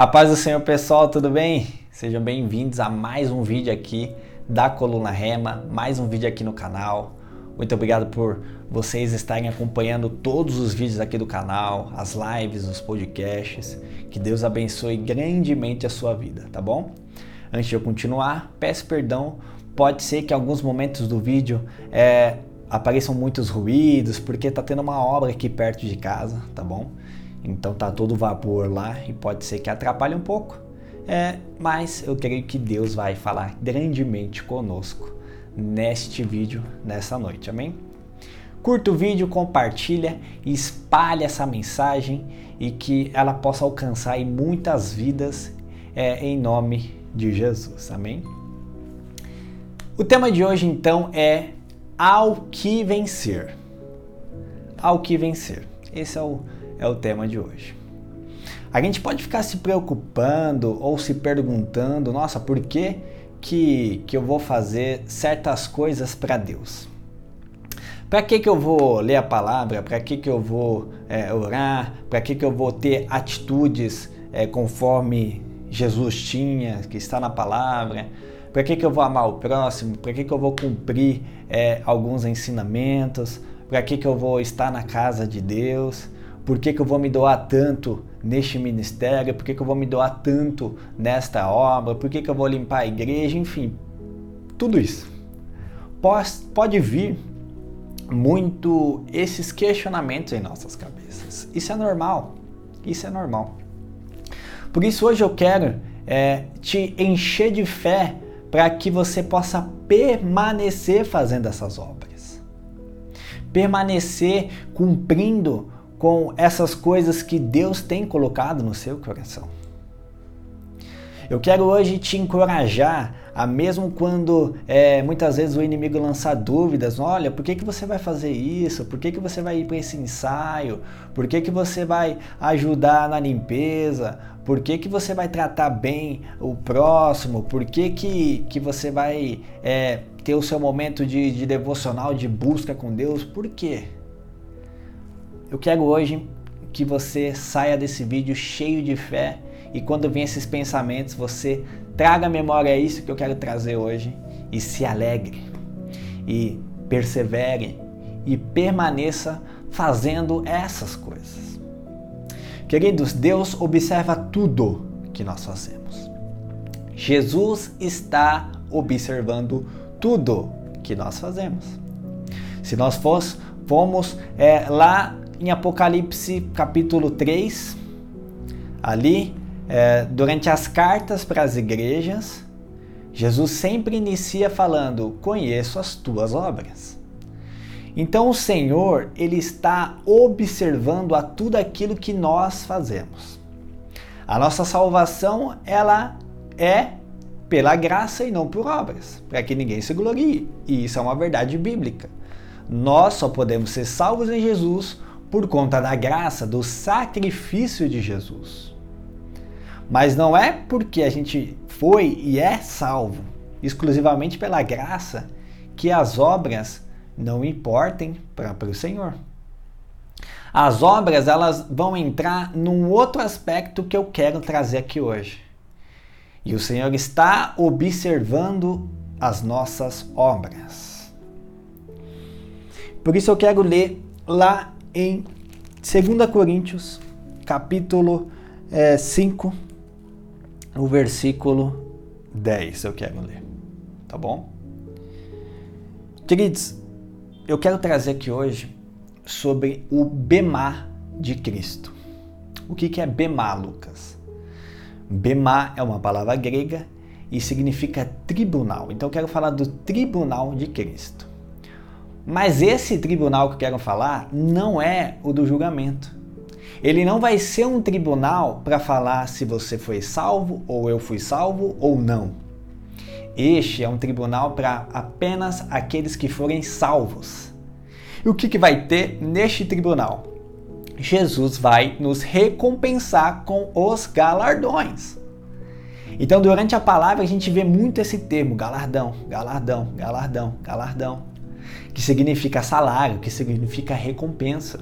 A paz do Senhor, pessoal, tudo bem? Sejam bem-vindos a mais um vídeo aqui da Coluna Rema, mais um vídeo aqui no canal. Muito obrigado por vocês estarem acompanhando todos os vídeos aqui do canal, as lives, os podcasts. Que Deus abençoe grandemente a sua vida, tá bom? Antes de eu continuar, peço perdão. Pode ser que em alguns momentos do vídeo é, apareçam muitos ruídos, porque tá tendo uma obra aqui perto de casa, tá bom? Então tá todo vapor lá e pode ser que atrapalhe um pouco. É, mas eu creio que Deus vai falar grandemente conosco neste vídeo nessa noite, amém? Curta o vídeo, compartilha, espalhe essa mensagem e que ela possa alcançar muitas vidas é, em nome de Jesus, amém? O tema de hoje então é ao que vencer. Ao que vencer. Esse é o é o tema de hoje. A gente pode ficar se preocupando ou se perguntando, nossa, por que, que, que eu vou fazer certas coisas para Deus? Para que, que eu vou ler a palavra? Para que, que eu vou é, orar? Para que, que eu vou ter atitudes é, conforme Jesus tinha, que está na palavra? Para que, que eu vou amar o próximo? Para que, que eu vou cumprir é, alguns ensinamentos? Para que, que eu vou estar na casa de Deus? Por que, que eu vou me doar tanto neste ministério? Por que, que eu vou me doar tanto nesta obra? Por que, que eu vou limpar a igreja? Enfim, tudo isso. Pode, vir muito esses questionamentos em nossas cabeças. Isso é normal. Isso é normal. Por isso hoje eu quero é, te encher de fé para que você possa permanecer fazendo essas obras. Permanecer cumprindo com essas coisas que Deus tem colocado no seu coração. Eu quero hoje te encorajar a mesmo quando é, muitas vezes o inimigo lança dúvidas, olha, por que, que você vai fazer isso? Por que, que você vai ir para esse ensaio? Por que, que você vai ajudar na limpeza? Por que, que você vai tratar bem o próximo? Por que, que, que você vai é, ter o seu momento de, de devocional, de busca com Deus? Por quê? Eu quero hoje que você saia desse vídeo cheio de fé e quando vem esses pensamentos, você traga à memória isso que eu quero trazer hoje e se alegre e persevere e permaneça fazendo essas coisas. Queridos, Deus observa tudo que nós fazemos. Jesus está observando tudo que nós fazemos. Se nós fosse, fomos é, lá em Apocalipse capítulo 3, ali, é, durante as cartas para as igrejas, Jesus sempre inicia falando: Conheço as tuas obras. Então o Senhor, ele está observando a tudo aquilo que nós fazemos. A nossa salvação, ela é pela graça e não por obras, para que ninguém se glorie. E isso é uma verdade bíblica. Nós só podemos ser salvos em Jesus por conta da graça, do sacrifício de Jesus. Mas não é porque a gente foi e é salvo exclusivamente pela graça que as obras não importem para o Senhor. As obras elas vão entrar num outro aspecto que eu quero trazer aqui hoje. E o Senhor está observando as nossas obras. Por isso eu quero ler lá em 2 Coríntios, capítulo é, 5, o versículo 10, eu quero ler. Tá bom? Queridos, eu quero trazer aqui hoje sobre o Bemá de Cristo. O que, que é Bemá, Lucas? Bemá é uma palavra grega e significa tribunal. Então eu quero falar do tribunal de Cristo. Mas esse tribunal que eu quero falar não é o do julgamento. Ele não vai ser um tribunal para falar se você foi salvo ou eu fui salvo ou não. Este é um tribunal para apenas aqueles que forem salvos. E o que, que vai ter neste tribunal? Jesus vai nos recompensar com os galardões. Então, durante a palavra, a gente vê muito esse termo: galardão, galardão, galardão, galardão que significa salário, que significa recompensa.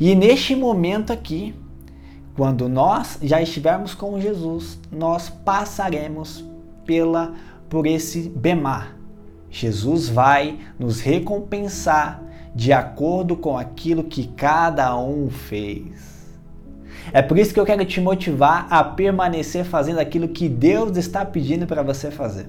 E neste momento aqui, quando nós já estivermos com Jesus, nós passaremos pela por esse bemar. Jesus vai nos recompensar de acordo com aquilo que cada um fez. É por isso que eu quero te motivar a permanecer fazendo aquilo que Deus está pedindo para você fazer.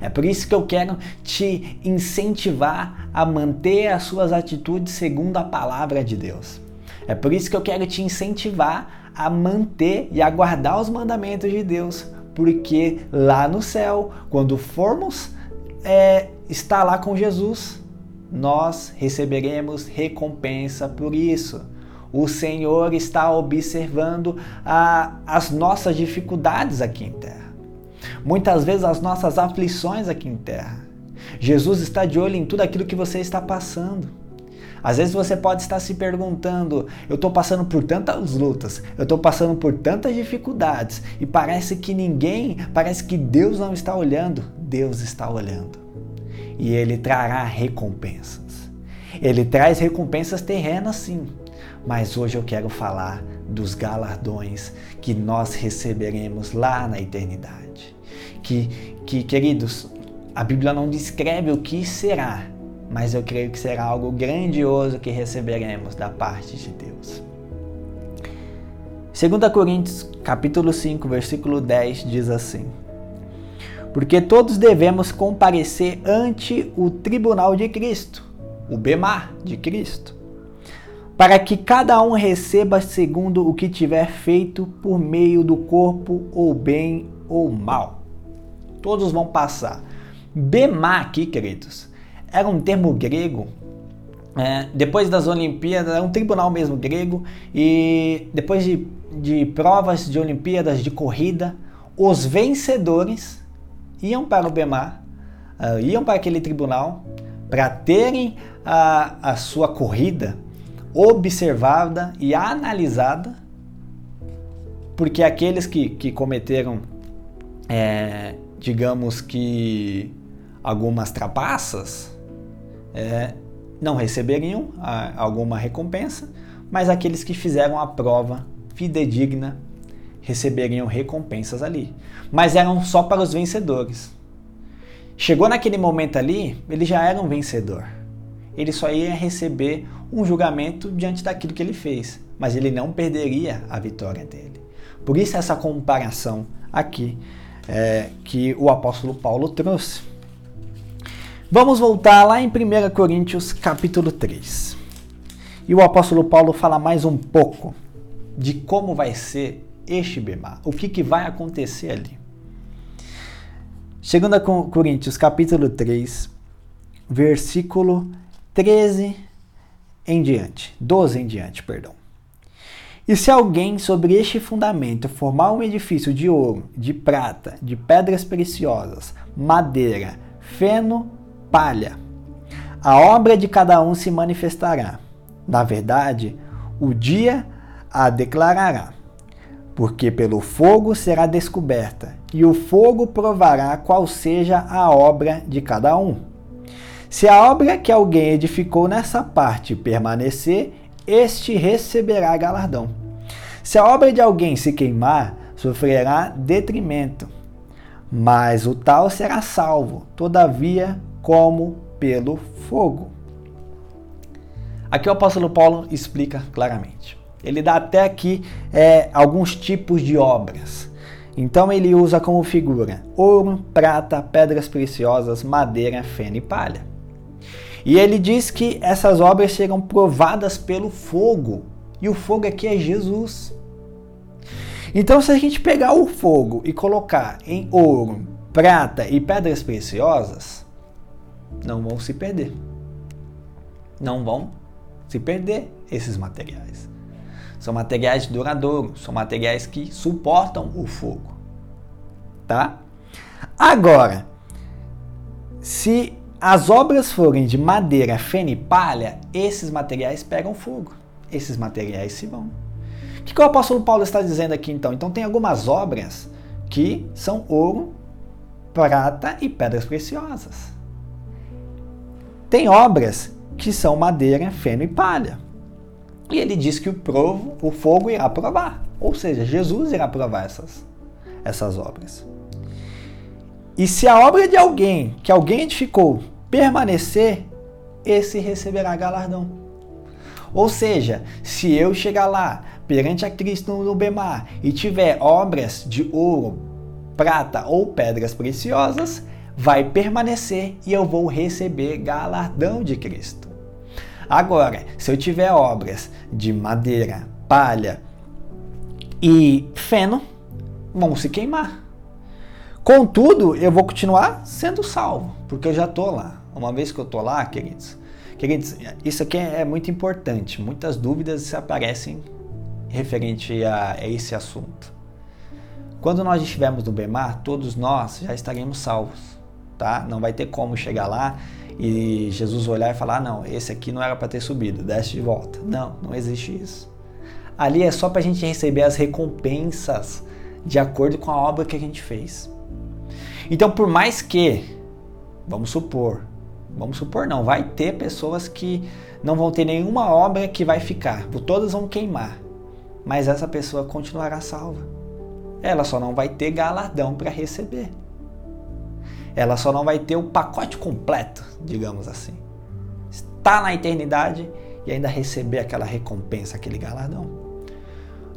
É por isso que eu quero te incentivar a manter as suas atitudes segundo a palavra de Deus. É por isso que eu quero te incentivar a manter e a guardar os mandamentos de Deus, porque lá no céu, quando formos é, estar lá com Jesus, nós receberemos recompensa por isso. O Senhor está observando a, as nossas dificuldades aqui em terra. Muitas vezes as nossas aflições aqui em terra. Jesus está de olho em tudo aquilo que você está passando. Às vezes você pode estar se perguntando: eu estou passando por tantas lutas, eu estou passando por tantas dificuldades e parece que ninguém, parece que Deus não está olhando. Deus está olhando e Ele trará recompensas. Ele traz recompensas terrenas, sim, mas hoje eu quero falar dos galardões que nós receberemos lá na eternidade. Que, que queridos, a Bíblia não descreve o que será, mas eu creio que será algo grandioso que receberemos da parte de Deus. 2 Coríntios, capítulo 5, versículo 10 diz assim: Porque todos devemos comparecer ante o tribunal de Cristo, o bemar de Cristo, para que cada um receba segundo o que tiver feito por meio do corpo, ou bem ou mal. Todos vão passar. Bemar aqui, queridos, era um termo grego. É, depois das Olimpíadas, era um tribunal mesmo grego, e depois de, de provas de Olimpíadas de corrida, os vencedores iam para o Bemar, uh, iam para aquele tribunal para terem a, a sua corrida observada e analisada, porque aqueles que, que cometeram, é, digamos que, algumas trapaças, é, não receberiam a, alguma recompensa, mas aqueles que fizeram a prova fidedigna receberiam recompensas ali. Mas eram só para os vencedores. Chegou naquele momento ali, ele já era um vencedor. Ele só ia receber um julgamento diante daquilo que ele fez, mas ele não perderia a vitória dele. Por isso essa comparação aqui é, que o apóstolo Paulo trouxe. Vamos voltar lá em 1 Coríntios capítulo 3. E o apóstolo Paulo fala mais um pouco de como vai ser este bemar, o que, que vai acontecer ali. Segundo Coríntios capítulo 3, versículo 13 em diante, 12 em diante, perdão. E se alguém sobre este fundamento formar um edifício de ouro, de prata, de pedras preciosas, madeira, feno palha. A obra de cada um se manifestará. Na verdade, o dia a declarará, porque pelo fogo será descoberta, e o fogo provará qual seja a obra de cada um. Se a obra que alguém edificou nessa parte permanecer, este receberá galardão. Se a obra de alguém se queimar, sofrerá detrimento, mas o tal será salvo, todavia como pelo fogo. Aqui o apóstolo Paulo explica claramente. Ele dá até aqui é, alguns tipos de obras. Então ele usa como figura ouro, prata, pedras preciosas, madeira, feno e palha. E ele diz que essas obras serão provadas pelo fogo. E o fogo aqui é Jesus. Então, se a gente pegar o fogo e colocar em ouro, prata e pedras preciosas, não vão se perder. Não vão se perder esses materiais. São materiais duradouros, são materiais que suportam o fogo. Tá? Agora, se as obras forem de madeira, feno e palha, esses materiais pegam fogo. Esses materiais se vão. O que, que o apóstolo Paulo está dizendo aqui então? Então tem algumas obras que são ouro, prata e pedras preciosas. Tem obras que são madeira, feno e palha. E ele diz que o provo, o fogo irá provar. Ou seja, Jesus irá provar essas, essas obras. E se a obra de alguém que alguém edificou permanecer, esse receberá galardão. Ou seja, se eu chegar lá perante a Cristo no Bemar e tiver obras de ouro, prata ou pedras preciosas, vai permanecer e eu vou receber galardão de Cristo. Agora, se eu tiver obras de madeira, palha e feno, vão se queimar. Contudo, eu vou continuar sendo salvo, porque eu já estou lá. Uma vez que eu estou lá, queridos, queridos, isso aqui é muito importante. Muitas dúvidas se aparecem referente a, a esse assunto. Quando nós estivermos no Bemar, todos nós já estaremos salvos, tá? Não vai ter como chegar lá e Jesus olhar e falar: ah, não, esse aqui não era para ter subido, desce de volta. Não, não existe isso. Ali é só para a gente receber as recompensas de acordo com a obra que a gente fez. Então, por mais que, vamos supor, vamos supor não, vai ter pessoas que não vão ter nenhuma obra que vai ficar, todas vão queimar, mas essa pessoa continuará salva. Ela só não vai ter galardão para receber. Ela só não vai ter o pacote completo, digamos assim. Está na eternidade e ainda receber aquela recompensa, aquele galardão.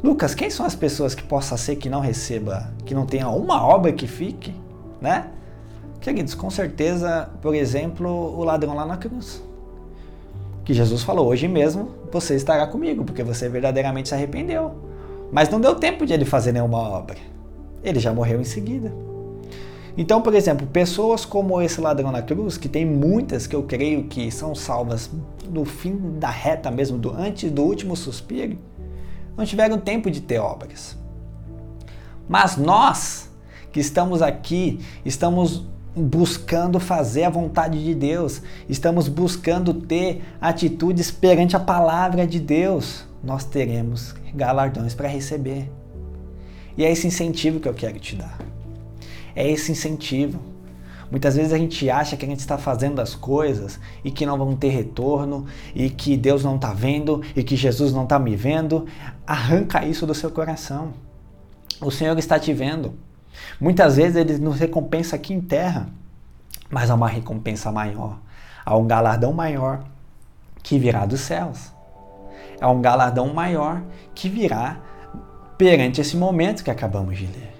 Lucas, quem são as pessoas que possa ser que não receba, que não tenha uma obra que fique? Né? Queridos, com certeza, por exemplo, o ladrão lá na cruz. Que Jesus falou: Hoje mesmo você estará comigo, porque você verdadeiramente se arrependeu. Mas não deu tempo de ele fazer nenhuma obra. Ele já morreu em seguida. Então, por exemplo, pessoas como esse ladrão na cruz, que tem muitas que eu creio que são salvas no fim da reta mesmo, do, antes do último suspiro, não tiveram tempo de ter obras. Mas nós, que estamos aqui, estamos buscando fazer a vontade de Deus, estamos buscando ter atitudes perante a palavra de Deus, nós teremos galardões para receber. E é esse incentivo que eu quero te dar. É esse incentivo. Muitas vezes a gente acha que a gente está fazendo as coisas e que não vão ter retorno, e que Deus não está vendo, e que Jesus não está me vendo. Arranca isso do seu coração. O Senhor está te vendo. Muitas vezes ele nos recompensa aqui em terra, mas há uma recompensa maior, há um galardão maior que virá dos céus. Há um galardão maior que virá perante esse momento que acabamos de ler.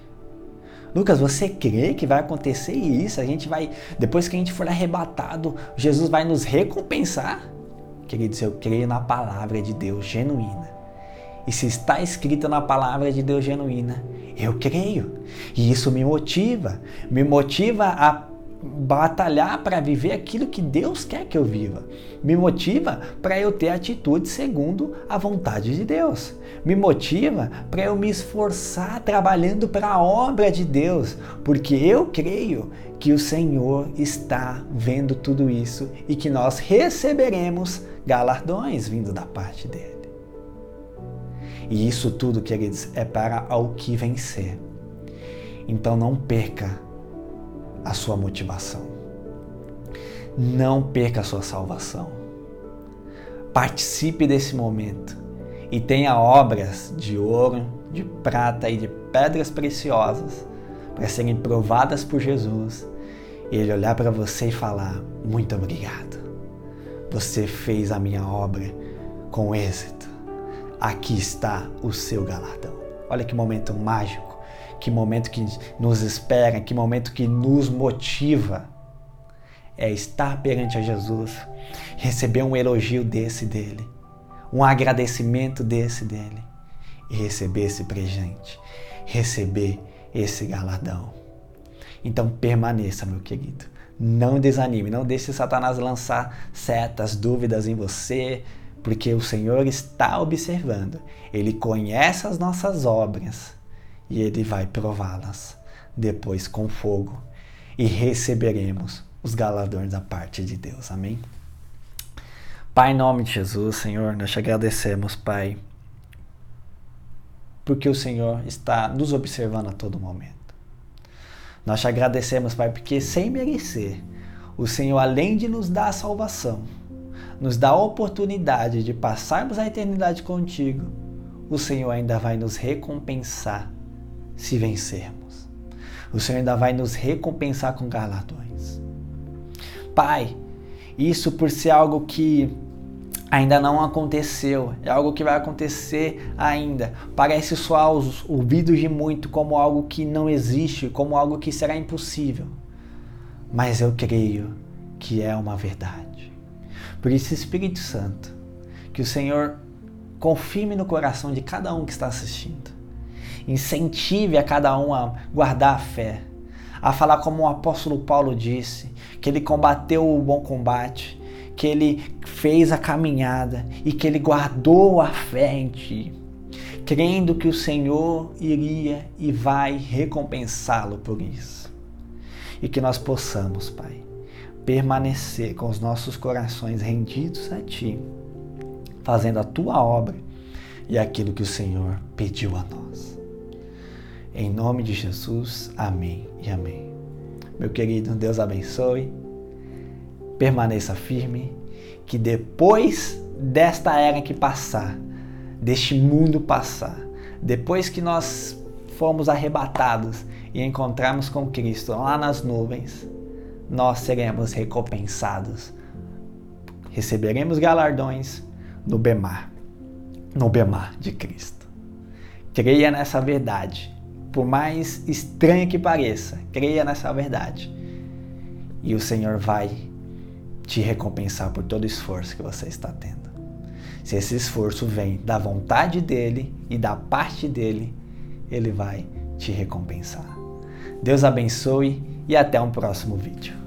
Lucas, você crê que vai acontecer isso? A gente vai, depois que a gente for arrebatado, Jesus vai nos recompensar? Queridos, eu creio na palavra de Deus genuína. E se está escrita na palavra de Deus genuína, eu creio. E isso me motiva, me motiva a batalhar para viver aquilo que Deus quer que eu viva. Me motiva para eu ter atitude segundo a vontade de Deus. Me motiva para eu me esforçar trabalhando para a obra de Deus, porque eu creio que o Senhor está vendo tudo isso e que nós receberemos galardões vindo da parte dele. E isso tudo, queridos, é para ao que vencer. Então não perca a sua motivação. Não perca a sua salvação. Participe desse momento e tenha obras de ouro, de prata e de pedras preciosas para serem provadas por Jesus. E ele olhar para você e falar: Muito obrigado. Você fez a minha obra com êxito aqui está o seu galardão. Olha que momento mágico, que momento que nos espera, que momento que nos motiva. É estar perante a Jesus, receber um elogio desse dele, um agradecimento desse dele e receber esse presente, receber esse galardão. Então permaneça, meu querido. Não desanime, não deixe Satanás lançar setas, dúvidas em você, porque o Senhor está observando, Ele conhece as nossas obras e Ele vai prová-las depois com fogo e receberemos os galardões da parte de Deus. Amém? Pai, em nome de Jesus, Senhor, nós te agradecemos, Pai, porque o Senhor está nos observando a todo momento. Nós te agradecemos, Pai, porque sem merecer, o Senhor, além de nos dar a salvação, nos dá a oportunidade de passarmos a eternidade contigo, o Senhor ainda vai nos recompensar se vencermos. O Senhor ainda vai nos recompensar com galardões. Pai, isso por ser algo que ainda não aconteceu, é algo que vai acontecer ainda. Parece soar aos ouvidos de muito como algo que não existe, como algo que será impossível. Mas eu creio que é uma verdade. Por isso, Espírito Santo, que o Senhor confirme no coração de cada um que está assistindo. Incentive a cada um a guardar a fé, a falar como o apóstolo Paulo disse, que ele combateu o bom combate, que ele fez a caminhada e que ele guardou a fé em ti, crendo que o Senhor iria e vai recompensá-lo por isso. E que nós possamos, Pai, permanecer com os nossos corações rendidos a ti, fazendo a tua obra e aquilo que o Senhor pediu a nós. Em nome de Jesus, amém e amém. Meu querido, Deus abençoe permaneça firme, que depois desta era que passar, deste mundo passar, depois que nós formos arrebatados e encontrarmos com Cristo lá nas nuvens, nós seremos recompensados. Receberemos galardões no Bemar, no Bemar de Cristo. Creia nessa verdade. Por mais estranha que pareça, creia nessa verdade. E o Senhor vai te recompensar por todo o esforço que você está tendo. Se esse esforço vem da vontade dele e da parte dele, ele vai te recompensar. Deus abençoe e até um próximo vídeo.